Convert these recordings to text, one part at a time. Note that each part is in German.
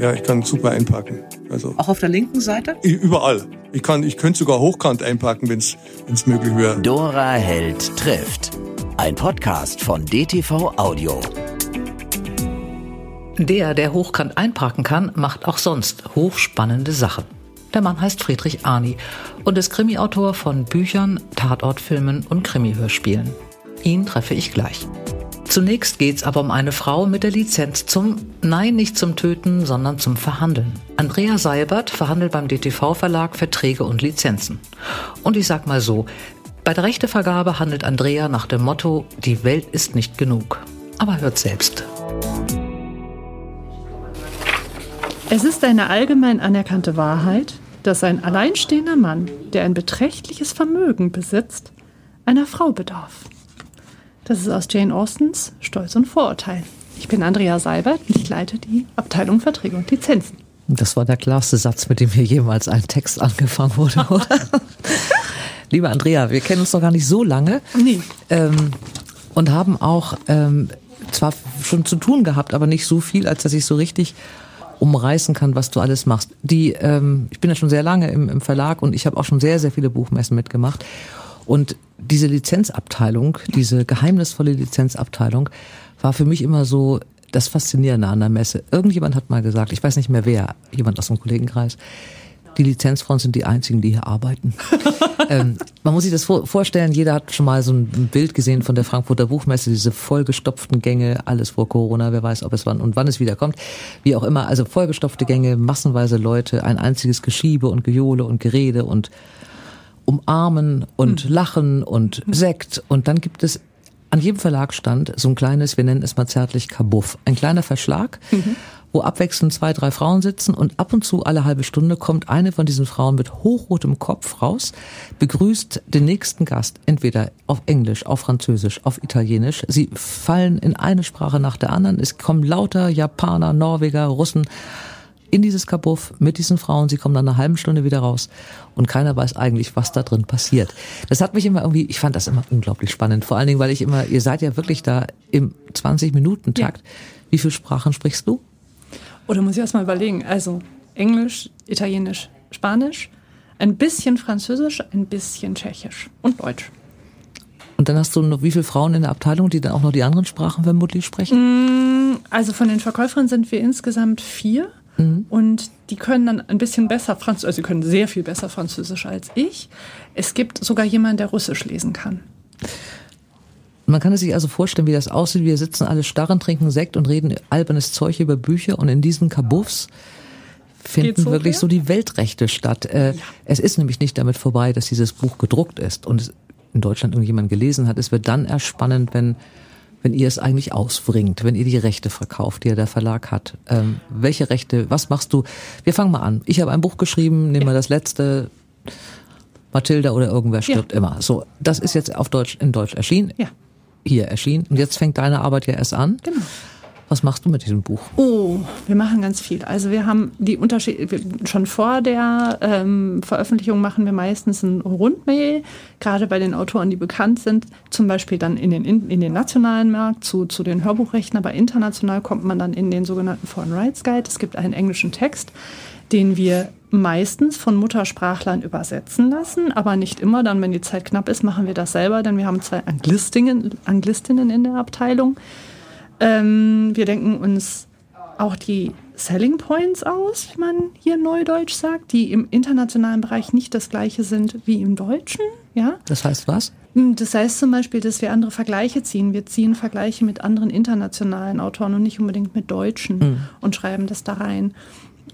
Ja, ich kann super einpacken. Also Auch auf der linken Seite? überall. Ich kann, ich könnte sogar hochkant einpacken, wenn es möglich wäre. Dora Held trifft. Ein Podcast von DTV Audio. Der, der hochkant einparken kann, macht auch sonst hochspannende Sachen. Der Mann heißt Friedrich Arni und ist Krimiautor von Büchern, Tatortfilmen und Krimi-Hörspielen. Ihn treffe ich gleich. Zunächst geht's aber um eine Frau mit der Lizenz zum, nein, nicht zum Töten, sondern zum Verhandeln. Andrea Seibert verhandelt beim DTV-Verlag Verträge und Lizenzen. Und ich sag mal so, bei der Rechtevergabe handelt Andrea nach dem Motto, die Welt ist nicht genug. Aber hört selbst. Es ist eine allgemein anerkannte Wahrheit, dass ein alleinstehender Mann, der ein beträchtliches Vermögen besitzt, einer Frau bedarf. Das ist aus Jane Austens Stolz und Vorurteil. Ich bin Andrea Seibert und ich leite die Abteilung Verträge und Lizenzen. Das war der klarste Satz, mit dem hier jemals ein Text angefangen wurde, oder? Liebe Andrea, wir kennen uns noch gar nicht so lange. Nee. Ähm, und haben auch ähm, zwar schon zu tun gehabt, aber nicht so viel, als dass ich so richtig umreißen kann, was du alles machst. Die, ähm, ich bin ja schon sehr lange im, im Verlag und ich habe auch schon sehr, sehr viele Buchmessen mitgemacht. Und diese Lizenzabteilung, diese geheimnisvolle Lizenzabteilung, war für mich immer so das Faszinierende an der Messe. Irgendjemand hat mal gesagt, ich weiß nicht mehr wer, jemand aus dem Kollegenkreis, die Lizenzfrauen sind die einzigen, die hier arbeiten. ähm, man muss sich das vor vorstellen, jeder hat schon mal so ein Bild gesehen von der Frankfurter Buchmesse, diese vollgestopften Gänge, alles vor Corona, wer weiß, ob es wann und wann es wieder kommt. Wie auch immer, also vollgestopfte Gänge, massenweise Leute, ein einziges Geschiebe und Gejohle und Gerede und umarmen und lachen und Sekt. Und dann gibt es an jedem Verlagsstand so ein kleines, wir nennen es mal zärtlich Kabuff, ein kleiner Verschlag, wo abwechselnd zwei, drei Frauen sitzen und ab und zu alle halbe Stunde kommt eine von diesen Frauen mit hochrotem Kopf raus, begrüßt den nächsten Gast, entweder auf Englisch, auf Französisch, auf Italienisch. Sie fallen in eine Sprache nach der anderen. Es kommen lauter Japaner, Norweger, Russen in dieses Kabuff mit diesen Frauen. Sie kommen dann eine halbe Stunde wieder raus und keiner weiß eigentlich, was da drin passiert. Das hat mich immer irgendwie, ich fand das immer unglaublich spannend. Vor allen Dingen, weil ich immer, ihr seid ja wirklich da im 20-Minuten-Takt. Wie viele Sprachen sprichst du? Oder muss ich erst mal überlegen? Also Englisch, Italienisch, Spanisch, ein bisschen Französisch, ein bisschen Tschechisch und Deutsch. Und dann hast du noch wie viele Frauen in der Abteilung, die dann auch noch die anderen Sprachen vermutlich sprechen? Also von den Verkäuferinnen sind wir insgesamt vier. Und die können dann ein bisschen besser Französisch, also sie können sehr viel besser Französisch als ich. Es gibt sogar jemanden, der Russisch lesen kann. Man kann es sich also vorstellen, wie das aussieht. Wir sitzen alle starren, trinken Sekt und reden albernes Zeug über Bücher und in diesen Kabuffs finden so wirklich her? so die Weltrechte statt. Äh, Es ist nämlich nicht damit vorbei, dass dieses Buch gedruckt ist und es in Deutschland irgendjemand gelesen hat. Es wird dann erst spannend, wenn wenn ihr es eigentlich ausbringt, wenn ihr die Rechte verkauft, die ja der Verlag hat. Ähm, welche Rechte, was machst du? Wir fangen mal an. Ich habe ein Buch geschrieben, nehmen wir das letzte, Mathilda oder irgendwer stirbt immer. So, das ist jetzt auf Deutsch, in Deutsch erschienen. Ja. Hier erschienen. Und jetzt fängt deine Arbeit ja erst an. Genau. Was machst du mit diesem Buch? Oh, wir machen ganz viel. Also wir haben die Unterschiede, schon vor der ähm, Veröffentlichung machen wir meistens ein Rundmail, gerade bei den Autoren, die bekannt sind, zum Beispiel dann in den, in, in den nationalen Markt zu, zu den Hörbuchrechten, aber international kommt man dann in den sogenannten Foreign Rights Guide. Es gibt einen englischen Text, den wir meistens von Muttersprachlern übersetzen lassen, aber nicht immer. Dann, wenn die Zeit knapp ist, machen wir das selber, denn wir haben zwei Anglistinnen, Anglistinnen in der Abteilung. Ähm, wir denken uns auch die Selling Points aus, wie man hier neudeutsch sagt, die im internationalen Bereich nicht das gleiche sind wie im Deutschen. Ja? Das heißt was? Das heißt zum Beispiel, dass wir andere Vergleiche ziehen. Wir ziehen Vergleiche mit anderen internationalen Autoren und nicht unbedingt mit Deutschen und schreiben das da rein.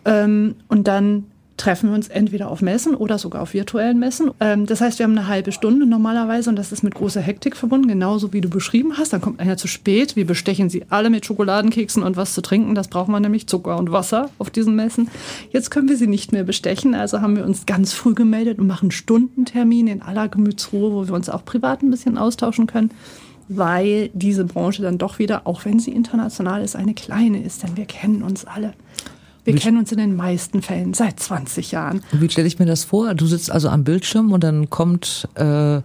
Ähm, und dann treffen wir uns entweder auf Messen oder sogar auf virtuellen Messen. Ähm, das heißt, wir haben eine halbe Stunde normalerweise und das ist mit großer Hektik verbunden, genauso wie du beschrieben hast. Dann kommt einer zu spät. Wir bestechen sie alle mit Schokoladenkeksen und was zu trinken. Das braucht man nämlich Zucker und Wasser auf diesen Messen. Jetzt können wir sie nicht mehr bestechen, also haben wir uns ganz früh gemeldet und machen Stundentermine in aller Gemütsruhe, wo wir uns auch privat ein bisschen austauschen können weil diese Branche dann doch wieder, auch wenn sie international ist, eine kleine ist, denn wir kennen uns alle. Wir kennen uns in den meisten Fällen seit 20 Jahren. Wie stelle ich mir das vor? Du sitzt also am Bildschirm und dann kommt äh, Ja,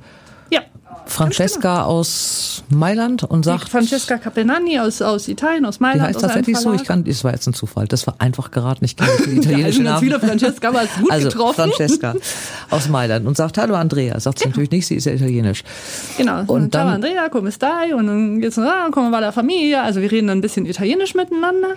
Francesca aus Mailand und Die sagt, Francesca Capelnani aus, aus Italien, aus die Mailand. heißt aus einem tatsächlich so, ich kann, das war jetzt ein Zufall, das war einfach kenne nicht die Wir italienische Namen. wieder Francesca, aber ist gut also getroffen. Francesca aus Mailand und sagt, hallo Andrea, sagt sie natürlich nicht, sie ist ja italienisch. Genau. Und Und dann- Andrea, come stai? Und dann geht's ah, come va la familia. Also wir reden dann ein bisschen Italienisch miteinander,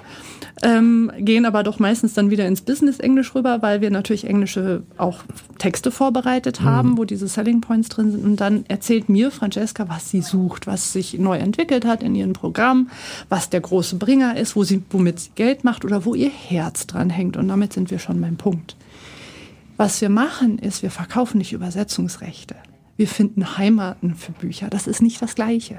ähm, gehen aber doch meistens dann wieder ins Business-Englisch rüber, weil wir natürlich englische auch Texte vorbereitet haben, wo diese Selling Points drin sind. Und dann erzählt mir Francesca, was sie sucht, was sich neu entwickelt hat in ihrem Programm, was der große Bringer ist, wo sie, womit sie Geld macht oder wo ihr Herz dran hängt. Und damit sind wir schon beim Punkt. Was wir machen, ist, wir verkaufen nicht Übersetzungsrechte. Wir finden Heimaten für Bücher. Das ist nicht das Gleiche.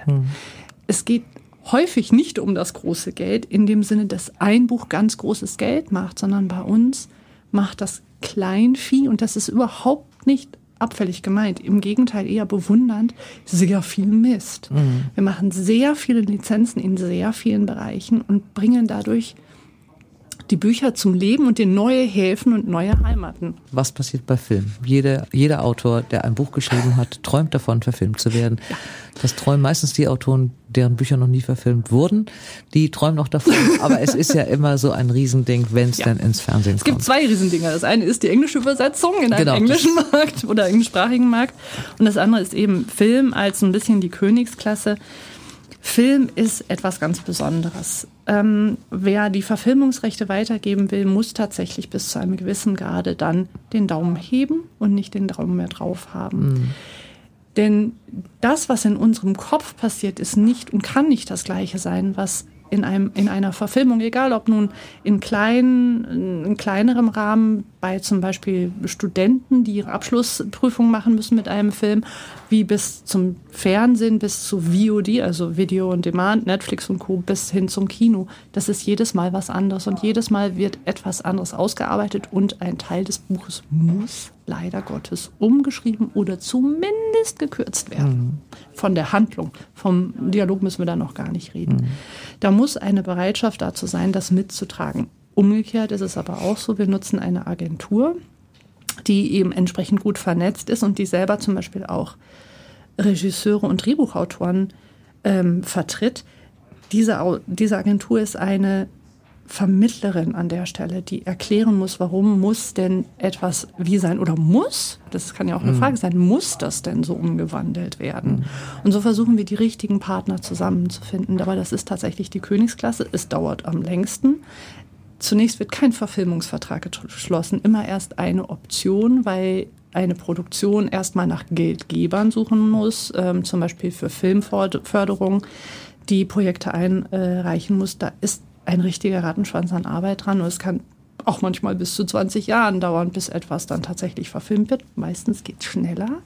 Es geht häufig nicht um das große Geld in dem Sinne, dass ein Buch ganz großes Geld macht, sondern bei uns macht das Kleinvieh und das ist überhaupt nicht abfällig gemeint. Im Gegenteil eher bewundernd, sehr viel Mist. Wir machen sehr viele Lizenzen in sehr vielen Bereichen und bringen dadurch die Bücher zum Leben und in neue Häfen und neue Heimaten. Was passiert bei Film? Jeder, jeder Autor, der ein Buch geschrieben hat, träumt davon, verfilmt zu werden. Das träumen meistens die Autoren, deren Bücher noch nie verfilmt wurden. Die träumen noch davon. Aber es ist ja immer so ein Riesending, wenn es Ja. dann ins Fernsehen Es gibt kommt. zwei Riesendinger. Das eine ist die englische Übersetzung in einem Genau, englischen Markt oder englischsprachigen Markt. Und das andere ist eben Film als ein bisschen die Königsklasse. Film ist etwas ganz Besonderes. Ähm, wer die Verfilmungsrechte weitergeben will, muss tatsächlich bis zu einem gewissen Grade dann den Daumen heben und nicht den Daumen mehr drauf haben. Denn das, was in unserem Kopf passiert, ist nicht und kann nicht das Gleiche sein, was in, einem, in einer Verfilmung, egal ob nun in, kleinen, in kleinerem Rahmen bei zum Beispiel Studenten, die ihre Abschlussprüfung machen müssen mit einem Film, wie bis zum Fernsehen, bis zu VOD, also Video on Demand, Netflix und Co., bis hin zum Kino. Das ist jedes Mal was anderes und jedes Mal wird etwas anderes ausgearbeitet und ein Teil des Buches muss leider Gottes umgeschrieben oder zumindest gekürzt werden. Von der Handlung. Vom Dialog müssen wir da noch gar nicht reden. Da muss eine Bereitschaft dazu sein, das mitzutragen. Umgekehrt ist es aber auch so, wir nutzen eine Agentur, die eben entsprechend gut vernetzt ist und die selber zum Beispiel auch Regisseure und Drehbuchautoren ähm, vertritt. Diese, diese Agentur ist eine Vermittlerin an der Stelle, die erklären muss, warum muss denn etwas wie sein oder muss, das kann ja auch eine Frage sein, muss das denn so umgewandelt werden? Und so versuchen wir die richtigen Partner zusammenzufinden. Aber das ist tatsächlich die Königsklasse. Es dauert am längsten. Zunächst wird kein Verfilmungsvertrag geschlossen, immer erst eine Option, weil eine Produktion erstmal nach Geldgebern suchen muss, ähm, zum Beispiel für Filmförderung, die Projekte einreichen muss. Da ist ein richtiger Rattenschwanz an Arbeit dran und es kann auch manchmal bis zu 20 Jahren dauern, bis etwas dann tatsächlich verfilmt wird. Meistens geht es schneller,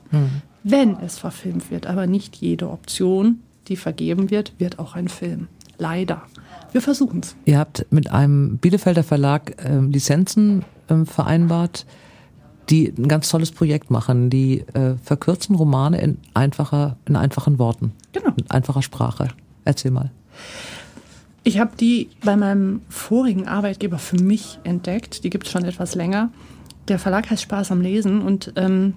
wenn es verfilmt wird, aber nicht jede Option, die vergeben wird, wird auch ein Film. Leider. Wir versuchen es. Ihr habt mit einem Bielefelder Verlag ähm, Lizenzen ähm, vereinbart, die ein ganz tolles Projekt machen. Die äh, verkürzen Romane in einfacher, in einfachen Worten. Genau. In einfacher Sprache. Erzähl mal. Ich habe die bei meinem vorigen Arbeitgeber für mich entdeckt. Die gibt es schon etwas länger. Der Verlag heißt Spaß am Lesen und ähm,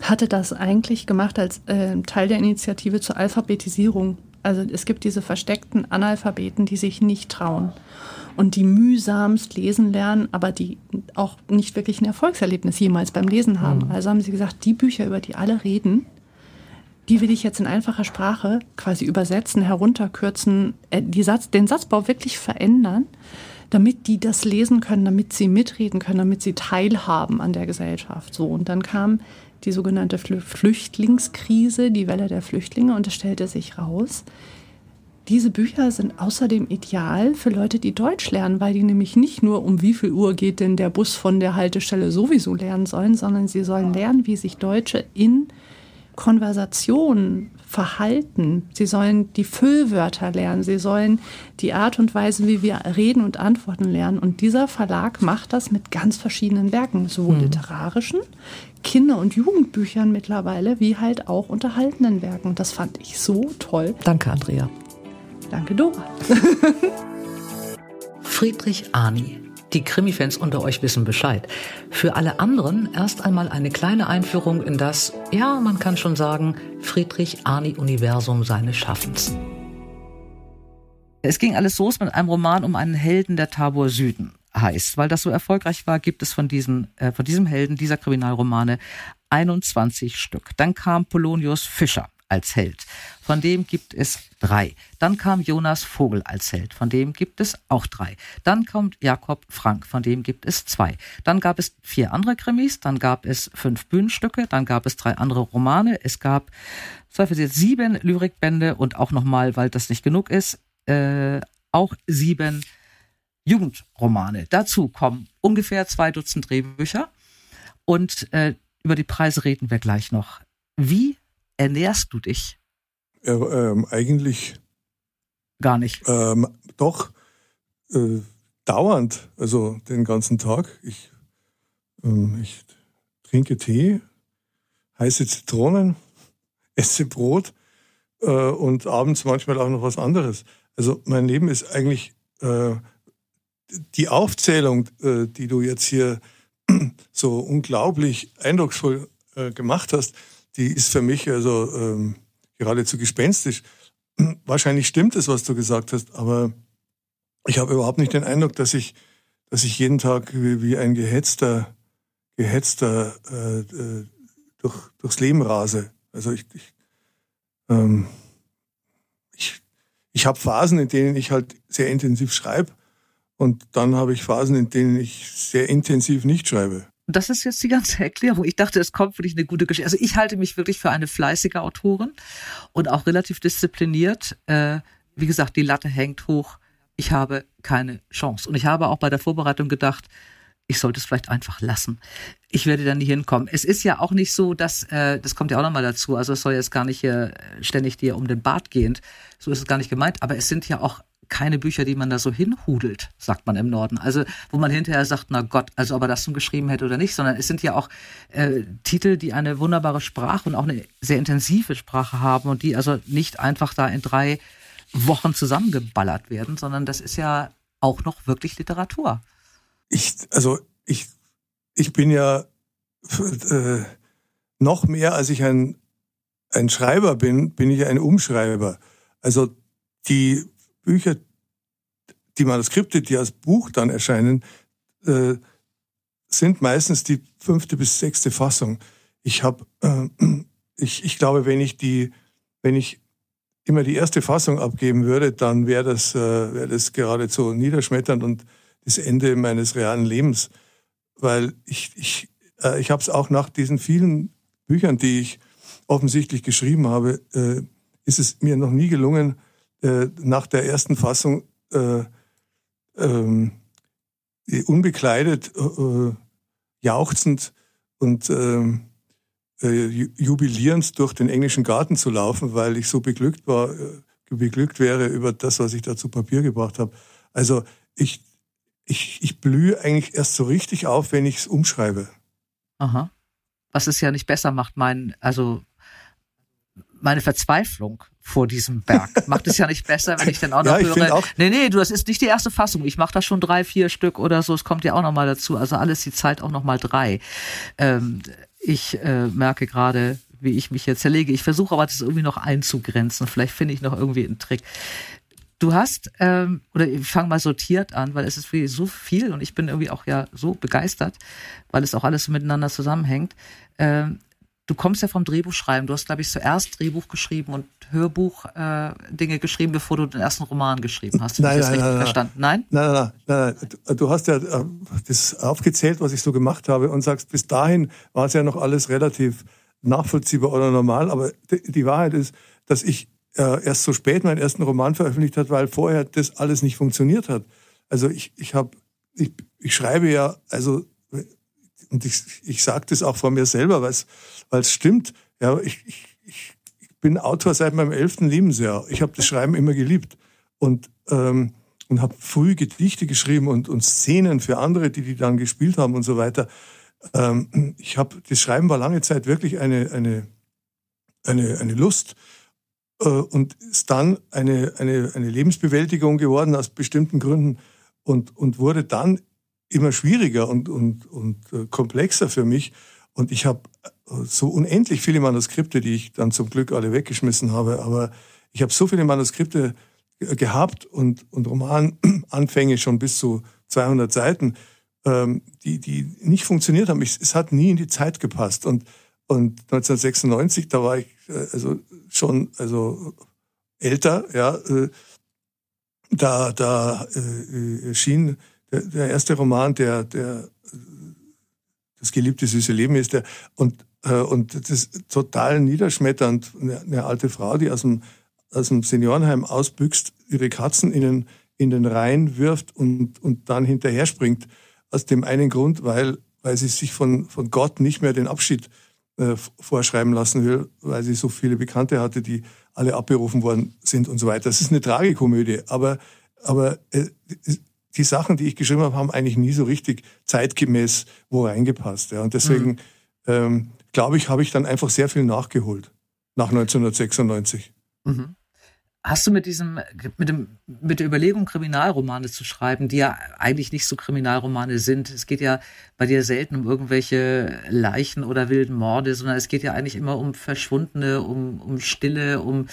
hatte das eigentlich gemacht als äh, Teil der Initiative zur Alphabetisierung. Also es gibt diese versteckten Analphabeten, die sich nicht trauen und die mühsamst lesen lernen, aber die auch nicht wirklich ein Erfolgserlebnis jemals beim Lesen haben. Also haben sie gesagt, die Bücher, über die alle reden, die will ich jetzt in einfacher Sprache quasi übersetzen, herunterkürzen, äh, Satz, den Satzbau wirklich verändern, damit die das lesen können, damit sie mitreden können, damit sie teilhaben an der Gesellschaft. So und dann kam die sogenannte Flü Flüchtlingskrise, die Welle der Flüchtlinge und es stellte sich raus, diese Bücher sind außerdem ideal für Leute, die Deutsch lernen, weil die nämlich nicht nur um wie viel Uhr geht denn der Bus von der Haltestelle sowieso lernen sollen, sondern sie sollen lernen, wie sich Deutsche in Konversation verhalten. Sie sollen die Füllwörter lernen. Sie sollen die Art und Weise, wie wir reden und antworten lernen. Und dieser Verlag macht das mit ganz verschiedenen Werken, sowohl literarischen, Kinder- und Jugendbüchern mittlerweile, wie halt auch unterhaltenen Werken. Das fand ich so toll. Danke, Andrea. Danke, Dora. Friedrich Arni. Die Krimi-Fans unter euch wissen Bescheid. Für alle anderen erst einmal eine kleine Einführung in das, ja, man kann schon sagen, Friedrich-Arni-Universum seines Schaffens. Es ging alles los mit einem Roman um einen Helden der Tabor Süden heißt. Weil das so erfolgreich war, gibt es von, diesen, äh, von diesem Helden dieser Kriminalromane 21 Stück. Dann kam Polonius Fischer als Held. Von dem gibt es drei. Dann kam Jonas Vogel als Held. Von dem gibt es auch drei. Dann kommt Jakob Frank. Von dem gibt es zwei. Dann gab es vier andere Krimis. Dann gab es fünf Bühnenstücke. Dann gab es drei andere Romane. Es gab sieben Lyrikbände und auch nochmal, weil das nicht genug ist, äh, auch sieben Jugendromane. Dazu kommen ungefähr zwei Dutzend Drehbücher und äh, über die Preise reden wir gleich noch. Wie ernährst du dich? Äh, ähm, eigentlich gar nicht. Ähm, doch äh, dauernd, also den ganzen Tag. Ich, ähm, ich trinke Tee, heiße Zitronen, esse Brot äh, und abends manchmal auch noch was anderes. Also mein Leben ist eigentlich äh, die Aufzählung, äh, die du jetzt hier so unglaublich eindrucksvoll äh, gemacht hast, die ist für mich also ähm, geradezu gespenstisch. Wahrscheinlich stimmt es, was du gesagt hast, aber ich habe überhaupt nicht den Eindruck, dass ich, dass ich jeden Tag wie, wie ein gehetzter, gehetzter äh, äh, durch, durchs Leben rase. Also ich, ich, ähm, ich, ich habe Phasen, in denen ich halt sehr intensiv schreibe und dann habe ich Phasen, in denen ich sehr intensiv nicht schreibe. Das ist jetzt die ganze Erklärung. Ich dachte, es kommt für dich eine gute Geschichte. Also ich halte mich wirklich für eine fleißige Autorin und auch relativ diszipliniert. Äh, wie gesagt, die Latte hängt hoch. Ich habe keine Chance. Und ich habe auch bei der Vorbereitung gedacht, ich sollte es vielleicht einfach lassen. Ich werde da nie hinkommen. Es ist ja auch nicht so, dass, äh, das kommt ja auch nochmal dazu, also es soll jetzt gar nicht hier ständig dir um den Bart gehend, so ist es gar nicht gemeint, aber es sind ja auch keine Bücher, die man da so hinhudelt, sagt man im Norden. Also wo man hinterher sagt, na Gott, also ob er das nun geschrieben hätte oder nicht, sondern es sind ja auch äh, Titel, die eine wunderbare Sprache und auch eine sehr intensive Sprache haben und die also nicht einfach da in drei Wochen zusammengeballert werden, sondern das ist ja auch noch wirklich Literatur. Ich, also ich, ich bin ja äh, noch mehr als ich ein, ein Schreiber bin, bin ich ein Umschreiber. Also die Bücher, die Manuskripte, die als Buch dann erscheinen, äh, sind meistens die fünfte bis sechste Fassung. Ich habe, äh, ich, ich glaube, wenn ich die, wenn ich immer die erste Fassung abgeben würde, dann wäre das, äh, wäre das geradezu niederschmetternd und das Ende meines realen Lebens, weil ich, ich, äh, ich habe es auch nach diesen vielen Büchern, die ich offensichtlich geschrieben habe, äh, ist es mir noch nie gelungen, äh, nach der ersten Fassung äh, ähm, unbekleidet, äh, jauchzend und ähm, äh, jubilierend durch den englischen Garten zu laufen, weil ich so beglückt war, äh, beglückt wäre über das, was ich da zu Papier gebracht habe. Also ich, ich, ich blühe eigentlich erst so richtig auf, wenn ich es umschreibe. Aha. Was es ja nicht besser macht, mein, also meine Verzweiflung vor diesem Berg. Macht es ja nicht besser, wenn ich dann auch noch ja, höre. Auch nee, nee, du, das ist nicht die erste Fassung. Ich mache da schon drei, vier Stück oder so. Es kommt ja auch noch mal dazu. Also alles die Zeit auch noch mal drei. Ähm, ich äh, merke gerade, wie ich mich jetzt zerlege. Ich versuche aber das irgendwie noch einzugrenzen. Vielleicht finde ich noch irgendwie einen Trick. Du hast, ähm, oder ich fange mal sortiert an, weil es ist wirklich so viel und ich bin irgendwie auch ja so begeistert, weil es auch alles miteinander zusammenhängt. Ähm, du kommst ja vom Drehbuchschreiben. Du hast, glaube ich, zuerst Drehbuch geschrieben und Hörbuch äh, Dinge geschrieben, bevor du den ersten Roman geschrieben hast. Nein, nein, nein, verstanden? Nein? Nein, nein, nein, nein. Du hast ja äh, das aufgezählt, was ich so gemacht habe und sagst, bis dahin war es ja noch alles relativ nachvollziehbar oder normal. Aber die Wahrheit ist, dass ich äh, erst so spät meinen ersten Roman veröffentlicht hat, weil vorher das alles nicht funktioniert hat. Also ich, ich habe, ich, ich schreibe ja, also und ich, ich sage das auch von mir selber, weil es stimmt. Ja, ich, ich, ich bin Autor seit meinem elften Lebensjahr. Ich habe das Schreiben immer geliebt und ähm, und habe früh Gedichte geschrieben und, und Szenen für andere, die die dann gespielt haben und so weiter. Ähm, ich habe das Schreiben war lange Zeit wirklich eine eine eine, eine Lust äh, und ist dann eine, eine, eine Lebensbewältigung geworden aus bestimmten Gründen und, und wurde dann immer schwieriger und, und, und äh, komplexer für mich. Und ich habe äh, so unendlich viele Manuskripte, die ich dann zum Glück alle weggeschmissen habe. Aber ich habe so viele Manuskripte gehabt und, und Romananfänge schon bis zu 200 Seiten, ähm, die, die nicht funktioniert haben. Ich, es hat nie in die Zeit gepasst. Und, und 1996, da war ich äh, also schon also älter, ja, äh, da, da äh, erschien der, der erste Roman, der, der das geliebte süße Leben ist, der und äh, und das ist total niederschmetternd. Eine, eine alte Frau, die aus dem aus dem Seniorenheim ausbüchst, ihre Katzen in den in den Rhein wirft und und dann hinterher springt aus dem einen Grund, weil weil sie sich von von Gott nicht mehr den Abschied äh, vorschreiben lassen will, weil sie so viele Bekannte hatte, die alle abberufen worden sind und so weiter. Das ist eine Tragikomödie, aber aber äh, die Sachen, die ich geschrieben habe, haben eigentlich nie so richtig zeitgemäß wo reingepasst. Ja. Und deswegen mhm. ähm, glaube ich, habe ich dann einfach sehr viel nachgeholt nach 1996. Mhm. Hast du mit diesem, mit dem, mit der Überlegung, Kriminalromane zu schreiben, die ja eigentlich nicht so Kriminalromane sind. Es geht ja bei dir selten um irgendwelche Leichen oder wilden Morde, sondern es geht ja eigentlich immer um Verschwundene, um, um Stille, um,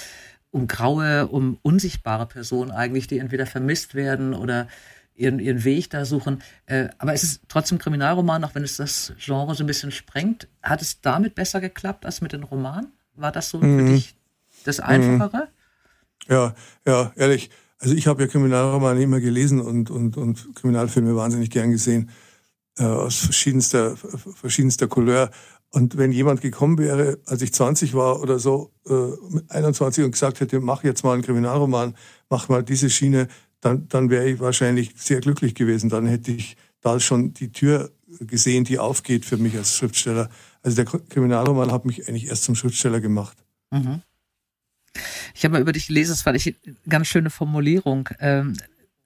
um graue, um unsichtbare Personen eigentlich, die entweder vermisst werden oder ihren, ihren Weg da suchen. Äh, aber es ist trotzdem Kriminalroman, auch wenn es das Genre so ein bisschen sprengt. Hat es damit besser geklappt als mit den Romanen? War das so mhm. für dich das Einfachere? Ja, ja, ehrlich. Also ich habe ja Kriminalromane immer gelesen und, und, und Kriminalfilme wahnsinnig gern gesehen. Äh, aus verschiedenster, verschiedenster Couleur. Und wenn jemand gekommen wäre, als ich 20 war oder so, äh, 21 und gesagt hätte, mach jetzt mal einen Kriminalroman, mach mal diese Schiene, dann, dann wäre ich wahrscheinlich sehr glücklich gewesen. Dann hätte ich da schon die Tür gesehen, die aufgeht für mich als Schriftsteller. Also der Kriminalroman hat mich eigentlich erst zum Schriftsteller gemacht. Mhm. Ich habe mal über dich gelesen, das fand ich eine ganz schöne Formulierung. Ähm,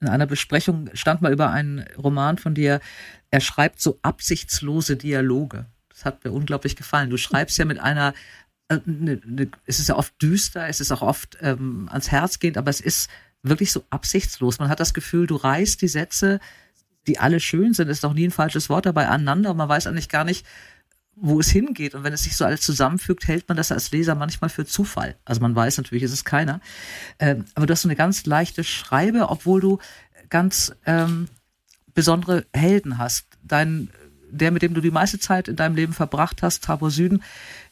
in einer Besprechung stand mal über einen Roman von dir, er schreibt so absichtslose Dialoge. Das hat mir unglaublich gefallen. Du schreibst ja mit einer, äh, ne, ne, es ist ja oft düster, es ist auch oft ähm, ans Herz gehend, aber es ist wirklich so absichtslos. Man hat das Gefühl, du reißt die Sätze, die alle schön sind, ist doch nie ein falsches Wort dabei, aneinander und man weiß eigentlich gar nicht, wo es hingeht. Und wenn es sich so alles zusammenfügt, hält man das als Leser manchmal für Zufall. Also man weiß natürlich, ist es keiner. Ähm, aber du hast so eine ganz leichte Schreibe, obwohl du ganz ähm, besondere Helden hast. Dein, der, mit dem du die meiste Zeit in deinem Leben verbracht hast, Tabor Süden,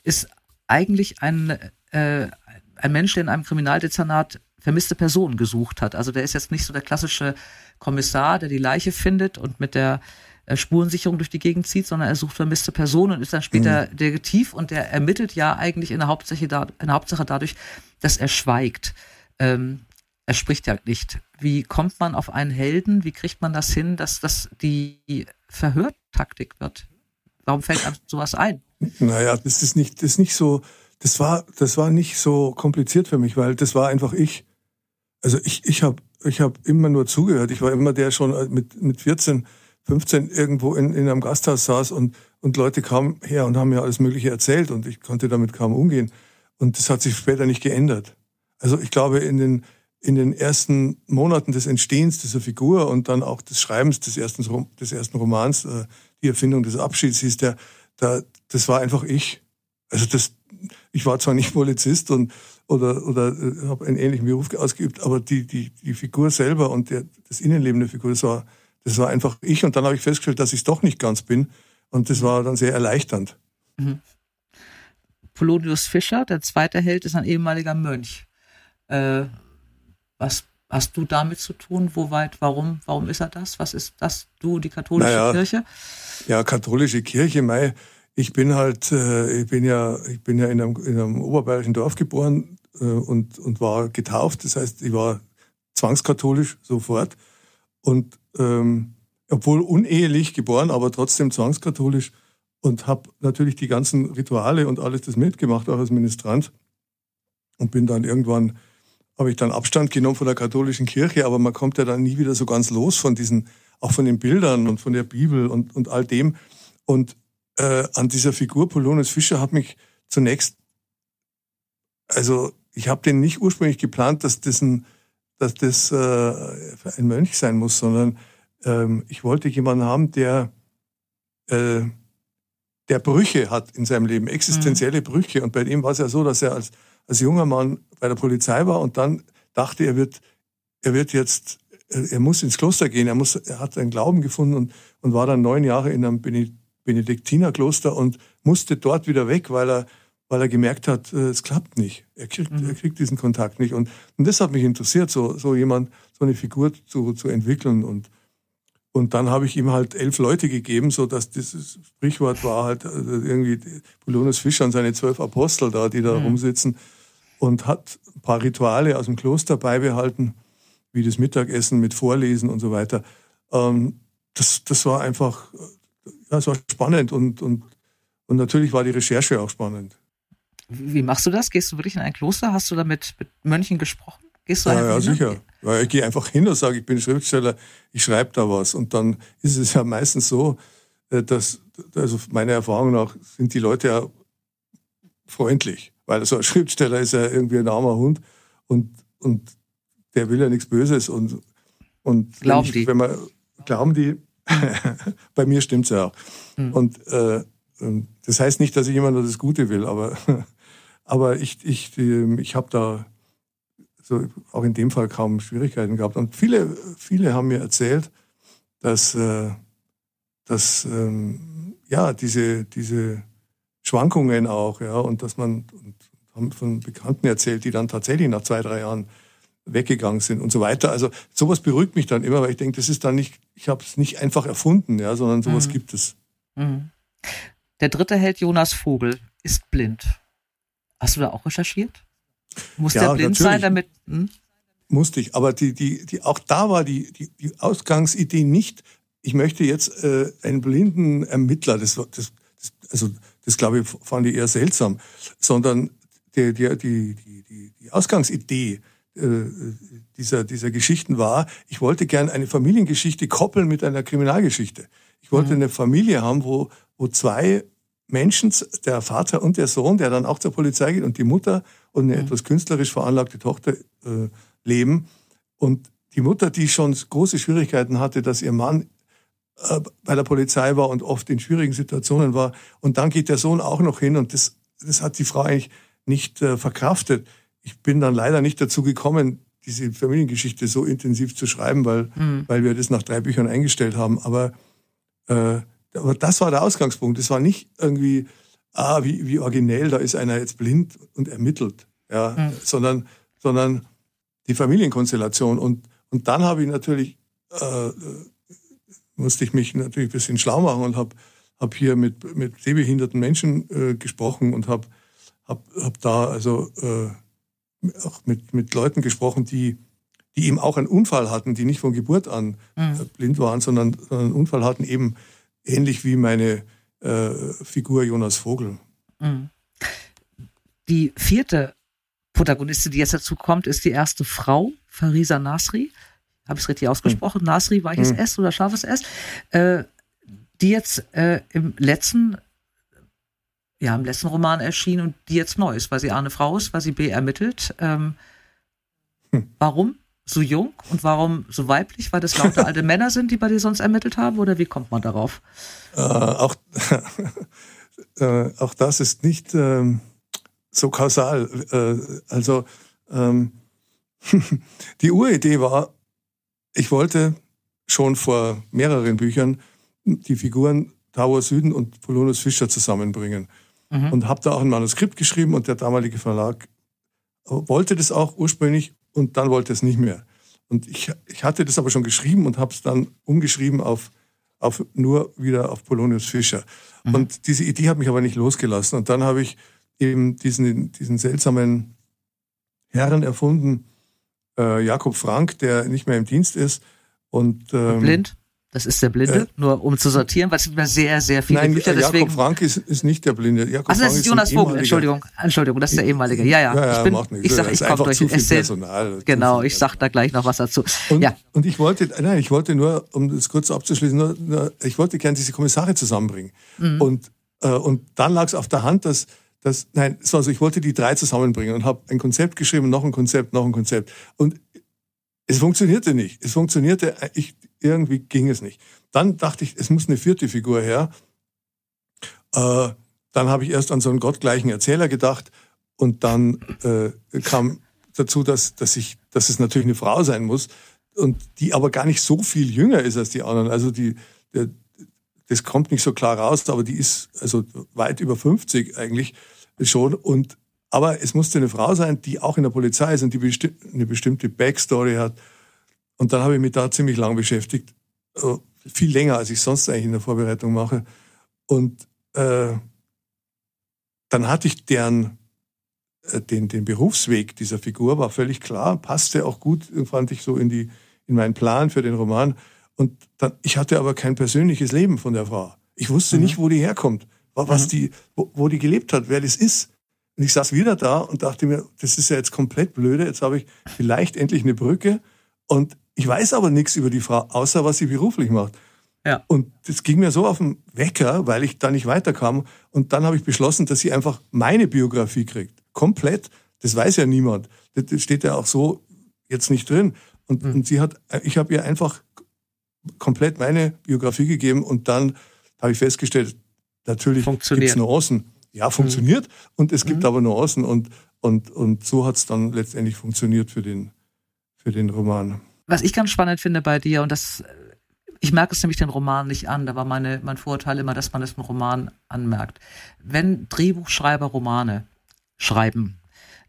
ist eigentlich ein, äh, ein Mensch, der in einem Kriminaldezernat vermisste Person gesucht hat. Also der ist jetzt nicht so der klassische Kommissar, der die Leiche findet und mit der äh, Spurensicherung durch die Gegend zieht, sondern er sucht vermisste Personen und ist dann später mhm. Detektiv und der ermittelt ja eigentlich in der Hauptsache, da, in der Hauptsache dadurch, dass er schweigt. Ähm, er spricht ja nicht. Wie kommt man auf einen Helden? Wie kriegt man das hin, dass das die Verhörtaktik wird? Warum fällt einem sowas ein? Naja, das ist nicht, das ist nicht so, das war, das war nicht so kompliziert für mich, weil das war einfach ich. Also ich, ich habe ich hab immer nur zugehört. Ich war immer der schon mit, mit 14, 15 irgendwo in, in einem Gasthaus saß und, und Leute kamen her und haben mir alles Mögliche erzählt und ich konnte damit kaum umgehen. Und das hat sich später nicht geändert. Also ich glaube, in den, in den ersten Monaten des Entstehens dieser Figur und dann auch des Schreibens des ersten, des ersten Romans, äh, die Erfindung des Abschieds hieß der, da, das war einfach ich. Also das, ich war zwar nicht Polizist und oder oder äh, habe einen ähnlichen Beruf ausgeübt, aber die die die Figur selber und der, das Innenleben der Figur, das war das war einfach ich und dann habe ich festgestellt, dass ich es doch nicht ganz bin und das war dann sehr erleichternd. Mhm. Polonius Fischer, der zweite Held, ist ein ehemaliger Mönch. Äh, was hast du damit zu tun? Wo weit, warum, warum ist er das? Was ist das, du, die katholische naja, Kirche? Ja, katholische Kirche, mei, ich bin halt, äh, ich bin ja, ich bin ja in einem, in einem oberbayerischen Dorf geboren äh, und, und war getauft. Das heißt, ich war zwangskatholisch sofort. Und ähm, obwohl unehelich geboren, aber trotzdem zwangskatholisch und habe natürlich die ganzen Rituale und alles das mitgemacht, auch als Ministrant. Und bin dann irgendwann, habe ich dann Abstand genommen von der katholischen Kirche, aber man kommt ja dann nie wieder so ganz los von diesen, auch von den Bildern und von der Bibel und, und all dem. Und äh, an dieser Figur Polonius Fischer hat mich zunächst, also ich habe den nicht ursprünglich geplant, dass das ein, dass das äh, ein Mönch sein muss, sondern ähm, ich wollte jemanden haben, der, äh, der Brüche hat in seinem Leben, existenzielle mhm. Brüche. Und bei ihm war es ja so, dass er als, als junger Mann bei der Polizei war und dann dachte, er wird, er wird jetzt, er muss ins Kloster gehen, er muss, er hat einen Glauben gefunden und, und war dann neun Jahre in einem Benediktinerkloster und musste dort wieder weg, weil er, weil er gemerkt hat, äh, es klappt nicht. Er kriegt, mhm. er kriegt diesen Kontakt nicht. Und, und das hat mich interessiert, so, so jemand, so eine Figur zu, zu entwickeln. Und, und dann habe ich ihm halt elf Leute gegeben, so dass dieses Sprichwort war halt äh, irgendwie Polonius Fischer und seine zwölf Apostel da, die da mhm. rumsitzen und hat ein paar Rituale aus dem Kloster beibehalten, wie das Mittagessen mit Vorlesen und so weiter. Ähm, das, das war einfach, ja, es war spannend und, und, und natürlich war die Recherche auch spannend. Wie machst du das? Gehst du wirklich in ein Kloster? Hast du da mit, mit Mönchen gesprochen? Gehst du ja, ja, sicher. Ja, ich gehe einfach hin und sage, ich bin Schriftsteller, ich schreibe da was. Und dann ist es ja meistens so, äh, dass, also meiner Erfahrung nach, sind die Leute ja freundlich. Weil so ein Schriftsteller ist ja irgendwie ein armer Hund und, und der will ja nichts Böses. Und, und glauben ich, die? wenn man glauben die, bei mir stimmt's ja auch. Mhm. Und äh, das heißt nicht, dass ich immer nur das Gute will, aber, aber ich, ich, ich habe da so auch in dem Fall kaum Schwierigkeiten gehabt. Und viele, viele haben mir erzählt, dass, äh, dass ähm, ja, diese, diese Schwankungen auch, ja, und dass man, und haben von Bekannten erzählt, die dann tatsächlich nach zwei, drei Jahren weggegangen sind und so weiter. Also sowas beruhigt mich dann immer, weil ich denke, das ist dann nicht, ich habe es nicht einfach erfunden, ja, sondern sowas mhm. gibt es. Mhm. Der dritte Held Jonas Vogel ist blind. Hast du da auch recherchiert? Muss ja, der blind sein, damit? Hm? Musste ich, aber die, die, die, auch da war die, die, die Ausgangsidee nicht, ich möchte jetzt äh, einen blinden Ermittler, das, das, das also das glaube ich, fand ich eher seltsam, sondern die, die, die, die, die Ausgangsidee dieser, dieser Geschichten war, ich wollte gern eine Familiengeschichte koppeln mit einer Kriminalgeschichte. Ich wollte mhm. eine Familie haben, wo, wo zwei Menschen, der Vater und der Sohn, der dann auch zur Polizei geht und die Mutter und eine mhm. etwas künstlerisch veranlagte Tochter äh, leben. Und die Mutter, die schon große Schwierigkeiten hatte, dass ihr Mann äh, bei der Polizei war und oft in schwierigen Situationen war. Und dann geht der Sohn auch noch hin und das, das hat die Frau eigentlich nicht äh, verkraftet. Ich bin dann leider nicht dazu gekommen, diese Familiengeschichte so intensiv zu schreiben, weil, mhm. weil wir das nach drei Büchern eingestellt haben. Aber, äh, aber das war der Ausgangspunkt. Es war nicht irgendwie, ah, wie, wie originell, da ist einer jetzt blind und ermittelt, ja, mhm. sondern, sondern die Familienkonstellation. Und, und dann habe ich natürlich, äh, musste ich mich natürlich ein bisschen schlau machen und habe hab hier mit, mit sehbehinderten Menschen äh, gesprochen und habe hab, hab da also äh, auch mit, mit Leuten gesprochen, die, die eben auch einen Unfall hatten, die nicht von Geburt an mhm. Äh, blind waren, sondern, sondern einen Unfall hatten, eben ähnlich wie meine äh, Figur Jonas Vogel. Mhm. Die vierte Protagonistin, die jetzt dazu kommt, ist die erste Frau, Farisa Nasri. Habe ich es richtig ausgesprochen? Mhm. Nasri, weiches mhm. S oder scharfes S? Äh, die jetzt äh, im letzten ja, im letzten Roman erschienen und die jetzt neu ist, weil sie A eine Frau ist, weil sie B ermittelt. Ähm, hm. Warum so jung und warum so weiblich? Weil das lauter alte Männer sind, die bei dir sonst ermittelt haben oder wie kommt man darauf? Äh, auch, äh, auch das ist nicht ähm, so kausal. Äh, also ähm, die Uridee war, ich wollte schon vor mehreren Büchern die Figuren Tower Süden und Polonus Fischer zusammenbringen mhm. und habe da auch ein Manuskript geschrieben und der damalige Verlag wollte das auch ursprünglich und dann wollte es nicht mehr. Und ich, ich hatte das aber schon geschrieben und habe es dann umgeschrieben auf, auf nur wieder auf Polonius Fischer. Mhm. Und diese Idee hat mich aber nicht losgelassen. Und dann habe ich eben diesen, diesen seltsamen Herren erfunden, äh, Jakob Frank, der nicht mehr im Dienst ist. Und, ähm, blind? Das ist der Blinde, äh, nur um zu sortieren, weil es sind mir sehr, sehr viele nein, Bücher. Deswegen... Jakob Frank ist, ist nicht der Blinde. Jakob also das ist Jonas Vogel, Entschuldigung, Entschuldigung, das ist der ehemalige. Ja, ja. ja, ja ich bin, macht nichts. ich sag, ich komme durch. Viel Personal. Genau, ich sag da gleich noch was dazu. Und, ja. und ich wollte, nein, ich wollte nur, um das kurz abzuschließen, nur, nur ich wollte gerne diese Kommissare zusammenbringen. Mhm. Und, äh, und dann lag es auf der Hand, dass, dass nein, es war so, ich wollte die drei zusammenbringen und habe ein Konzept geschrieben, noch ein Konzept, noch ein Konzept. Und es funktionierte nicht. Es funktionierte, ich, irgendwie ging es nicht. Dann dachte ich, es muss eine vierte Figur her. Äh, dann habe ich erst an so einen gottgleichen Erzähler gedacht und dann äh, kam dazu, dass, dass, ich, dass es natürlich eine Frau sein muss und die aber gar nicht so viel jünger ist als die anderen. Also die, der, das kommt nicht so klar raus, aber die ist also weit über 50 eigentlich schon. Und aber es musste eine Frau sein, die auch in der Polizei ist und die besti eine bestimmte Backstory hat. Und dann habe ich mich da ziemlich lang beschäftigt, äh, viel länger als ich sonst eigentlich in der Vorbereitung mache. Und äh, dann hatte ich deren äh, den, den Berufsweg dieser Figur war völlig klar, passte auch gut, fand ich so in die in meinen Plan für den Roman. Und dann, ich hatte aber kein persönliches Leben von der Frau. Ich wusste mhm. nicht, wo die herkommt, was mhm. die, wo, wo, die gelebt hat, wer das ist. Und ich saß wieder da und dachte mir, das ist ja jetzt komplett blöde. Jetzt habe ich vielleicht endlich eine Brücke und ich weiß aber nichts über die Frau, außer was sie beruflich macht. Ja. Und das ging mir so auf den Wecker, weil ich da nicht weiterkam. Und dann habe ich beschlossen, dass sie einfach meine Biografie kriegt. Komplett. Das weiß ja niemand. Das steht ja auch so jetzt nicht drin. Und, mhm. und sie hat, ich habe ihr einfach komplett meine Biografie gegeben und dann habe ich festgestellt, natürlich gibt es Nuancen. Ja, funktioniert. Mhm. Und es gibt mhm. aber Nuancen und, und, und so hat es dann letztendlich funktioniert für den, für den Roman. Was ich ganz spannend finde bei dir, und das ich merke es nämlich den Roman nicht an. Da war meine, mein Vorurteil immer, dass man es einen Roman anmerkt. Wenn Drehbuchschreiber Romane schreiben,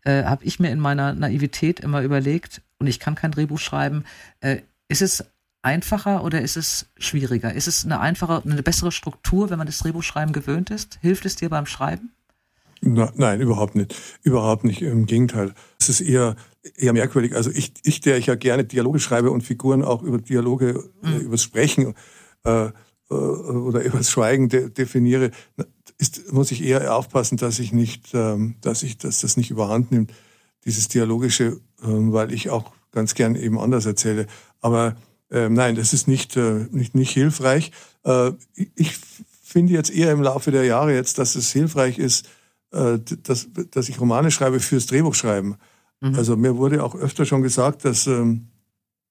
äh, habe ich mir in meiner Naivität immer überlegt, und ich kann kein Drehbuch schreiben, äh, ist es einfacher oder ist es schwieriger? Ist es eine einfache, eine bessere Struktur, wenn man das Drehbuchschreiben gewöhnt ist? Hilft es dir beim Schreiben? Na, nein, überhaupt nicht. Überhaupt nicht. Im Gegenteil. Es ist eher, eher merkwürdig. Also ich, ich, der ich ja gerne Dialoge schreibe und Figuren auch über Dialoge, mhm. übers Sprechen äh, äh oder übers Schweigen de definiere, ist, muss ich eher aufpassen, dass ich nicht, ähm, dass ich, dass das nicht überhand nimmt, dieses Dialogische, ähm, weil ich auch ganz gern eben anders erzähle. Aber ähm, nein, das ist nicht, äh, nicht, nicht hilfreich. Äh, ich finde jetzt eher im Laufe der Jahre jetzt, dass es hilfreich ist, äh, dass, dass ich Romane schreibe fürs Drehbuchschreiben. Mhm. Also mir wurde auch öfter schon gesagt, dass, ähm,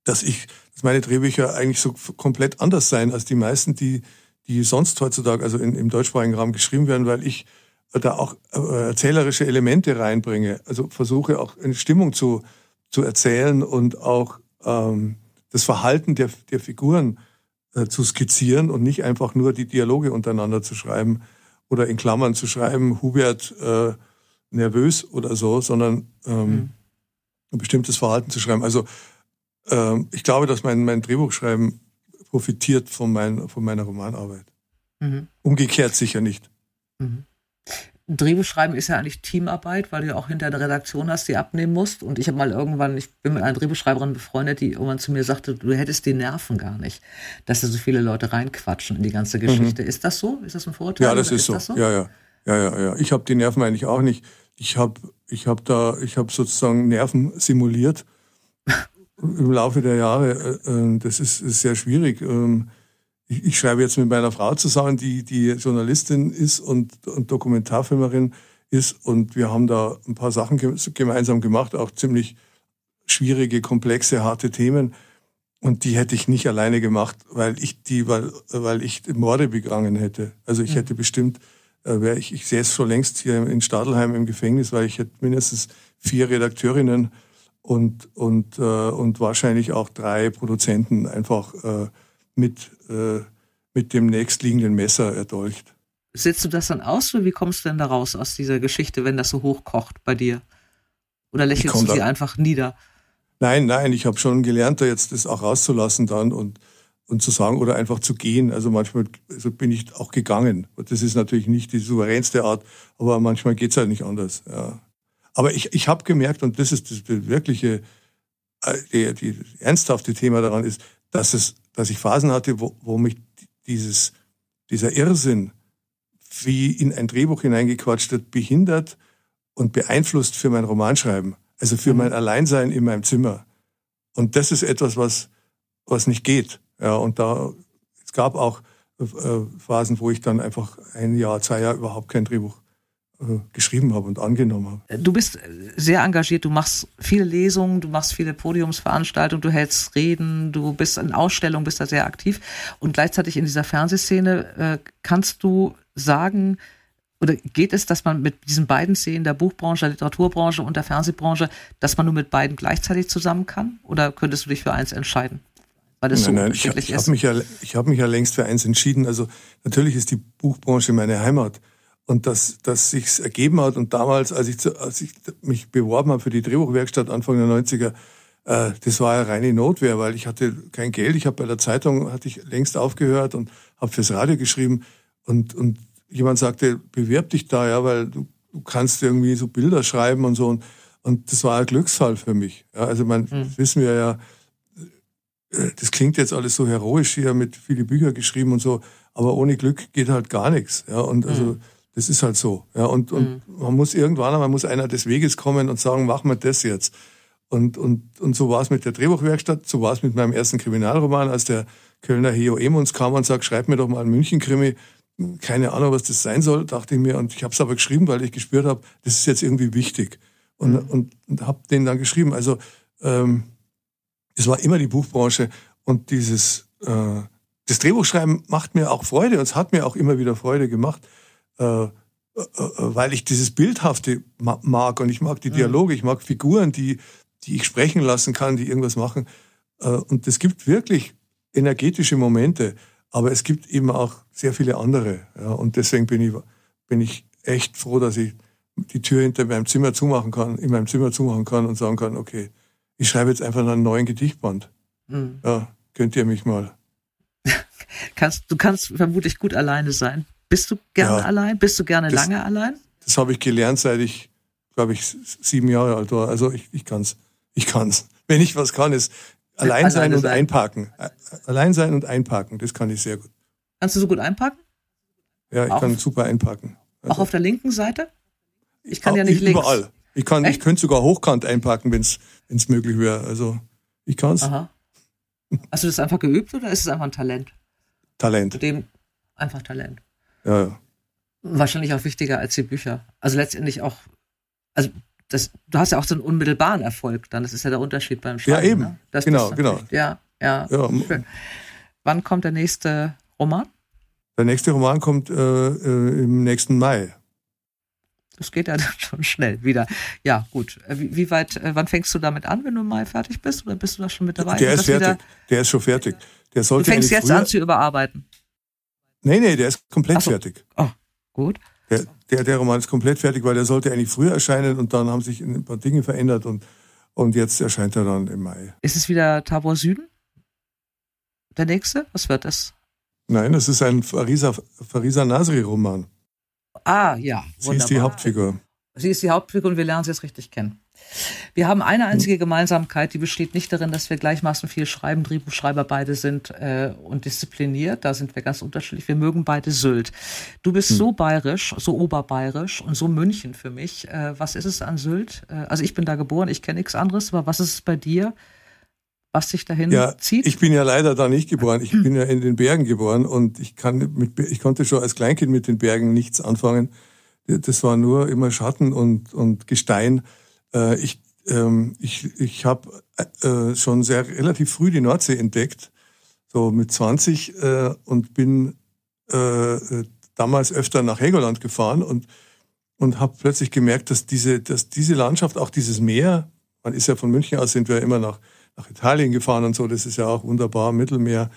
dass ich, dass meine Drehbücher eigentlich so komplett anders seien als die meisten, die, die sonst heutzutage, also in, im deutschsprachigen Raum geschrieben werden, weil ich da auch äh, erzählerische Elemente reinbringe. Also versuche auch eine Stimmung zu, zu erzählen und auch ähm, das Verhalten der, der Figuren äh, zu skizzieren und nicht einfach nur die Dialoge untereinander zu schreiben oder in Klammern zu schreiben, Hubert äh, nervös oder so, sondern ähm, mhm. Ein bestimmtes Verhalten zu schreiben. Also ähm, ich glaube, dass mein, mein Drehbuchschreiben profitiert von, mein, von meiner Romanarbeit. Mhm. Umgekehrt sicher nicht. Mhm. Drehbuchschreiben ist ja eigentlich Teamarbeit, weil du ja auch hinter der Redaktion hast, die abnehmen musst. Und ich habe mal irgendwann, ich bin mit einer Drehbuchschreiberin befreundet, die irgendwann zu mir sagte, du hättest die Nerven gar nicht, dass da so viele Leute reinquatschen in die ganze Geschichte. Mhm. Ist das so? Ist das ein Vorurteil? Ja, das ist, ist so. das so. Ja, ja, ja, ja, ja. Ich habe die Nerven eigentlich auch nicht. Ich habe, ich habe da, ich habe sozusagen Nerven simuliert im Laufe der Jahre. Äh, äh, das ist, ist sehr schwierig. Ähm, ich, ich schreibe jetzt mit meiner Frau zusammen, die, die Journalistin ist und, und Dokumentarfilmerin ist. Und wir haben da ein paar Sachen gemeinsam gemacht, auch ziemlich schwierige, komplexe, harte Themen. Und die hätte ich nicht alleine gemacht, weil ich die, weil, weil ich Morde begangen hätte. Also ich mhm. hätte bestimmt, wäre ich, ich säße schon längst hier in Stadelheim im Gefängnis, weil ich hätte mindestens vier Redakteurinnen und, und, äh, und wahrscheinlich auch drei Produzenten einfach äh, mit, äh, mit dem nächstliegenden Messer erdolcht. Setzt du das dann aus oder wie kommst du denn da raus aus dieser Geschichte, wenn das so hochkocht bei dir? Oder lächelst du sie einfach nieder? Nein, nein, ich habe schon gelernt, da jetzt das auch rauszulassen dann und, und zu sagen oder einfach zu gehen. Also manchmal also bin ich auch gegangen. Das ist natürlich nicht die souveränste Art, aber manchmal geht's halt nicht anders. Ja. Aber ich, ich habe gemerkt, und das ist das wirkliche, äh, die, die ernsthafte Thema daran ist, dass es dass ich Phasen hatte, wo, wo mich dieses, dieser Irrsinn, wie in ein Drehbuch hineingequatscht wird, behindert und beeinflusst für mein Romanschreiben. Also für mhm. mein Alleinsein in meinem Zimmer. Und das ist etwas, was, was nicht geht. Ja, und da, es gab auch äh, Phasen, wo ich dann einfach ein Jahr, zwei Jahre überhaupt kein Drehbuch äh, geschrieben habe und angenommen habe. Du bist sehr engagiert, du machst viele Lesungen, du machst viele Podiumsveranstaltungen, du hältst Reden, du bist in Ausstellungen, bist da sehr aktiv und gleichzeitig in dieser Fernsehszene äh, kannst du sagen, oder geht es, dass man mit diesen beiden Szenen, der Buchbranche, der Literaturbranche und der Fernsehbranche, dass man nur mit beiden gleichzeitig zusammen kann? Oder könntest du dich für eins entscheiden? Weil das nein, so nein, ich, ich habe mich, ja, ich hab mich ja längst für eins entschieden. Also natürlich ist die Buchbranche meine Heimat und dass, dass sich's ergeben hat. Und damals, als ich, als ich mich beworben habe für die Drehbuchwerkstatt Anfang der 90er, äh, das war ja reine Notwehr, weil ich hatte kein Geld. Ich habe bei der Zeitung, hatte ich längst aufgehört und habe fürs Radio geschrieben. Und, und jemand sagte, bewirb dich da, ja, weil du, du kannst irgendwie so Bilder schreiben und so. Und, und das war ein Glücksfall für mich. Ja, also man, mhm. das wissen wir ja, das klingt jetzt alles so heroisch hier mit viele Bücher geschrieben und so, aber ohne Glück geht halt gar nichts. Ja, und also mhm. Das ist halt so. Ja, und, und mhm. man muss irgendwann man muss einer des Weges kommen und sagen, machen wir das jetzt. Und, und, und so war es mit der Drehbuchwerkstatt, so war es mit meinem ersten Kriminalroman, als der Kölner Heo Emons kam und sagt, schreib mir doch mal einen München-Krimi. Keine Ahnung, was das sein soll, dachte ich mir. Und ich habe es aber geschrieben, weil ich gespürt habe, das ist jetzt irgendwie wichtig. Und, mhm. und, und habe den dann geschrieben. Also ähm, es war immer die Buchbranche und dieses äh, das Drehbuchschreiben macht mir auch Freude und es hat mir auch immer wieder Freude gemacht. Äh, äh, weil ich dieses Bildhafte mag und ich mag die mhm. Dialoge, ich mag Figuren, die, die ich sprechen lassen kann, die irgendwas machen. Äh, und es gibt wirklich energetische Momente, aber es gibt eben auch sehr viele andere. Ja, und deswegen bin ich, bin ich echt froh, dass ich die Tür hinter meinem Zimmer zumachen kann, in meinem Zimmer zumachen kann und sagen kann, okay, ich schreibe jetzt einfach einen neuen Gedichtband. Mhm. Ja, könnt ihr mich mal. kannst, du kannst vermutlich gut alleine sein. Bist du gerne ja, allein? Bist du gerne das, lange allein? Das habe ich gelernt, seit ich, glaube ich, sieben Jahre alt war. Also ich, ich kann's. Ich kann's. Wenn ich was kann, ist allein sein und sein. einparken. Allein sein und einparken, das kann ich sehr gut. Kannst du so gut einparken? Ja, ich auch kann super einparken. Also, auch auf der linken Seite? Ich kann ja nicht links. Überall. Ich kann, Echt? ich könnte sogar hochkant einparken, wenn es möglich wäre. Also ich kann's. Aha. Hast du das einfach geübt oder ist es einfach ein Talent? Talent. Mit dem einfach Talent. Ja, ja. Wahrscheinlich auch wichtiger als die Bücher. Also letztendlich auch, also das, du hast ja auch so einen unmittelbaren Erfolg dann. Das ist ja der Unterschied beim Schreiben. Ja, eben. Ne? Das, genau, genau. Ja, ja. ja. Schön. Wann kommt der nächste Roman? Der nächste Roman kommt äh, äh, im nächsten Mai. Das geht ja dann schon schnell wieder. Ja, gut. Äh, wie, wie weit, äh, wann fängst du damit an, wenn du im Mai fertig bist? Oder bist du da schon mit dabei? Der ist fertig. Der ist schon fertig. Der sollte du fängst jetzt an zu überarbeiten. Nee, nee, der ist komplett so. fertig. Oh, gut. Der, der, der Roman ist komplett fertig, weil der sollte eigentlich früher erscheinen und dann haben sich ein paar Dinge verändert und, und jetzt erscheint er dann im Mai. Ist es wieder Tabor Süden? Der nächste? Was wird das? Nein, das ist ein Farisa, Farisa Nasri-Roman. Ah, ja. Wunderbar. Sie ist die Hauptfigur. Sie ist die Hauptfigur und wir lernen sie jetzt richtig kennen. Wir haben eine einzige Gemeinsamkeit, die besteht nicht darin, dass wir gleichmaßen viel schreiben, Drehbuchschreiber beide sind äh, und diszipliniert. Da sind wir ganz unterschiedlich. Wir mögen beide Sylt. Du bist hm. so bayerisch, so oberbayerisch und so München für mich. Äh, was ist es an Sylt? Äh, also ich bin da geboren, ich kenne nichts anderes, aber was ist es bei dir? Was sich dahin ja, zieht? Ich bin ja leider da nicht geboren. Ich bin ja in den Bergen geboren und ich kann mit, ich konnte schon als Kleinkind mit den Bergen nichts anfangen. Das war nur immer Schatten und, und Gestein. Äh, ich ähm, ich, ich habe äh, schon sehr relativ früh die Nordsee entdeckt, so mit 20 äh, und bin damals öfter nach Helgoland gefahren und und habe plötzlich gemerkt, dass diese dass diese Landschaft, auch dieses Meer, man ist ja von München aus sind wir immer nach nach Italien gefahren und so, das ist ja auch wunderbar, Mittelmeer,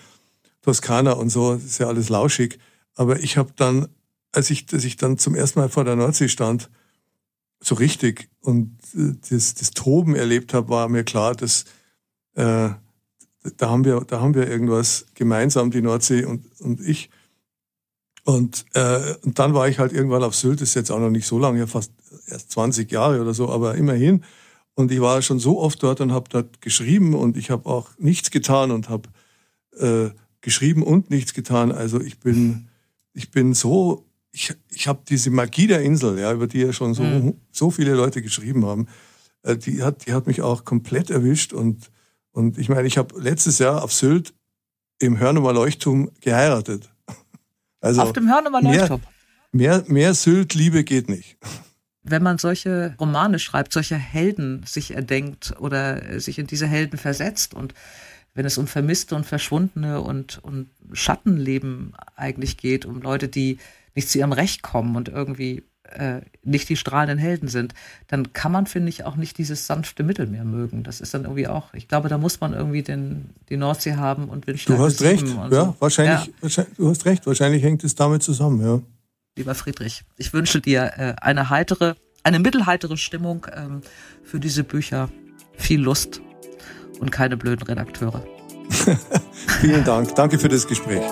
Toskana und so, das ist ja alles lauschig. Aber ich habe dann, als ich, als ich dann zum ersten Mal vor der Nordsee stand, so richtig und äh, das, das Toben erlebt habe, war mir klar, dass äh, da haben wir, da haben wir irgendwas gemeinsam, die Nordsee und, und ich. Und, äh, und dann war ich halt irgendwann auf Sylt, das ist jetzt auch noch nicht so lange, fast erst 20 Jahre oder so, aber immerhin. Und ich war schon so oft dort und habe dort geschrieben und ich habe auch nichts getan und habe äh, geschrieben und nichts getan. Also ich bin, ich bin so ich, ich habe diese Magie der Insel, ja, über die ja schon so, mhm. so viele Leute geschrieben haben, äh, die hat, die hat mich auch komplett erwischt und, und ich meine, ich habe letztes Jahr auf Sylt im Hörnumer Leuchtturm geheiratet. Also auf dem Hörnumer Leuchtturm? Mehr, mehr Sylt-Liebe geht nicht. Wenn man solche Romane schreibt, solche Helden sich erdenkt oder sich in diese Helden versetzt und wenn es um Vermisste und Verschwundene und, und Schattenleben eigentlich geht, um Leute, die nicht zu ihrem Recht kommen und irgendwie äh, nicht die strahlenden Helden sind, dann kann man, finde ich, auch nicht dieses sanfte Mittelmeer mögen. Das ist dann irgendwie auch, ich glaube, da muss man irgendwie den, die Nordsee haben und Windstärke Du hast recht, ja, so. wahrscheinlich, ja. wahrscheinlich, du hast recht, wahrscheinlich hängt es damit zusammen, ja. Lieber Friedrich, ich wünsche dir äh, eine heitere, eine mittelheitere Stimmung ähm, für diese Bücher, viel Lust und keine blöden Redakteure. Vielen Dank. Danke für das Gespräch.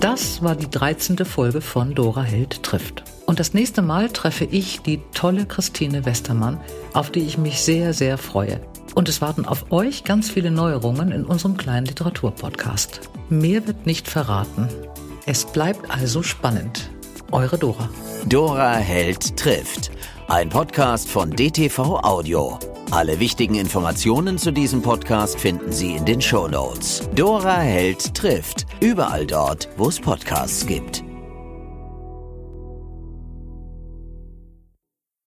Das war die 13. Folge von Dora Held trifft. Und das nächste Mal treffe ich die tolle Christine Westermann, auf die ich mich sehr, sehr freue. Und es warten auf euch ganz viele Neuerungen in unserem kleinen Literaturpodcast. Mehr wird nicht verraten. Es bleibt also spannend. Eure Dora. Dora Held trifft. Ein Podcast von DTV Audio. Alle wichtigen Informationen zu diesem Podcast finden Sie in den Show Notes. Dora Held trifft. Überall dort, wo es Podcasts gibt.